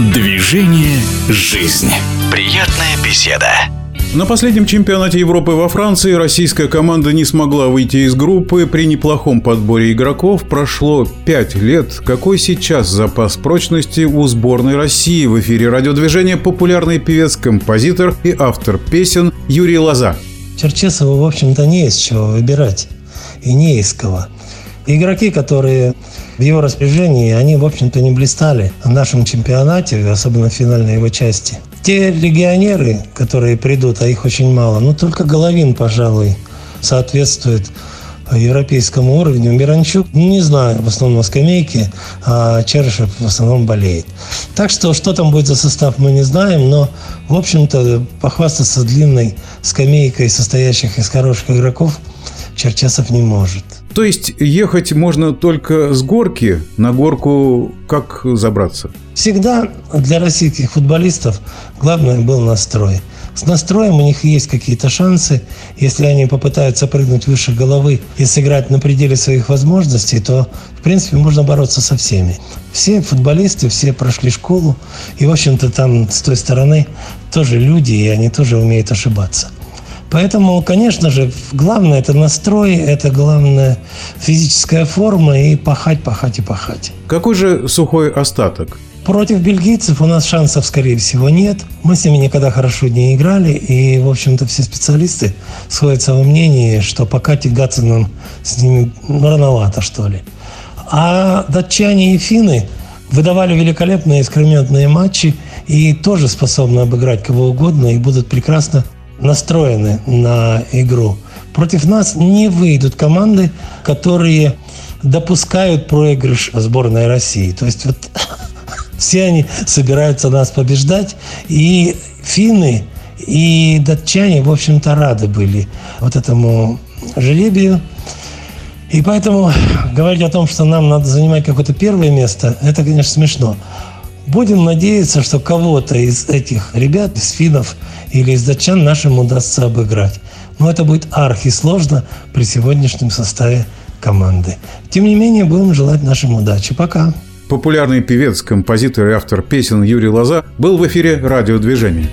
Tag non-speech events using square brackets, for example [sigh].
Движение «Жизнь». Приятная беседа. На последнем чемпионате Европы во Франции российская команда не смогла выйти из группы. При неплохом подборе игроков прошло 5 лет. Какой сейчас запас прочности у сборной России? В эфире радиодвижения популярный певец, композитор и автор песен Юрий Лоза. Черчесову, в общем-то, не из чего выбирать. И не из кого. Игроки, которые в его распоряжении, они, в общем-то, не блистали в нашем чемпионате, особенно в финальной его части. Те легионеры, которые придут, а их очень мало, ну, только Головин, пожалуй, соответствует европейскому уровню. Миранчук, ну, не знаю, в основном на скамейке, а Черышев в основном болеет. Так что, что там будет за состав, мы не знаем, но, в общем-то, похвастаться длинной скамейкой, состоящих из хороших игроков, Черчесов не может. То есть ехать можно только с горки, на горку как забраться? Всегда для российских футболистов главное был настрой. С настроем у них есть какие-то шансы. Если они попытаются прыгнуть выше головы и сыграть на пределе своих возможностей, то, в принципе, можно бороться со всеми. Все футболисты, все прошли школу, и, в общем-то, там с той стороны тоже люди, и они тоже умеют ошибаться. Поэтому, конечно же, главное это настрой, это главное физическая форма и пахать, пахать и пахать. Какой же сухой остаток? Против бельгийцев у нас шансов, скорее всего, нет. Мы с ними никогда хорошо не играли, и, в общем-то, все специалисты сходятся во мнении, что пока тягаться нам с ними рановато, что ли. А датчане и финны выдавали великолепные экскрементные матчи и тоже способны обыграть кого угодно и будут прекрасно настроены на игру. Против нас не выйдут команды, которые допускают проигрыш сборной России. То есть вот [laughs] все они собираются нас побеждать. И финны, и датчане, в общем-то, рады были вот этому жребию. И поэтому говорить о том, что нам надо занимать какое-то первое место, это, конечно, смешно. Будем надеяться, что кого-то из этих ребят, из финнов или из датчан нашим удастся обыграть. Но это будет архисложно при сегодняшнем составе команды. Тем не менее, будем желать нашим удачи. Пока. Популярный певец, композитор и автор песен Юрий Лоза был в эфире радиодвижения.